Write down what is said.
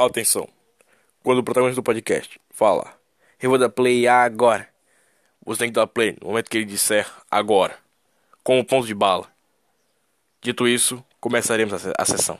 Atenção. Quando o protagonista do podcast fala, eu vou dar play agora. Você tem que dar play no momento que ele disser agora. Com o ponto de bala. Dito isso, começaremos a sessão.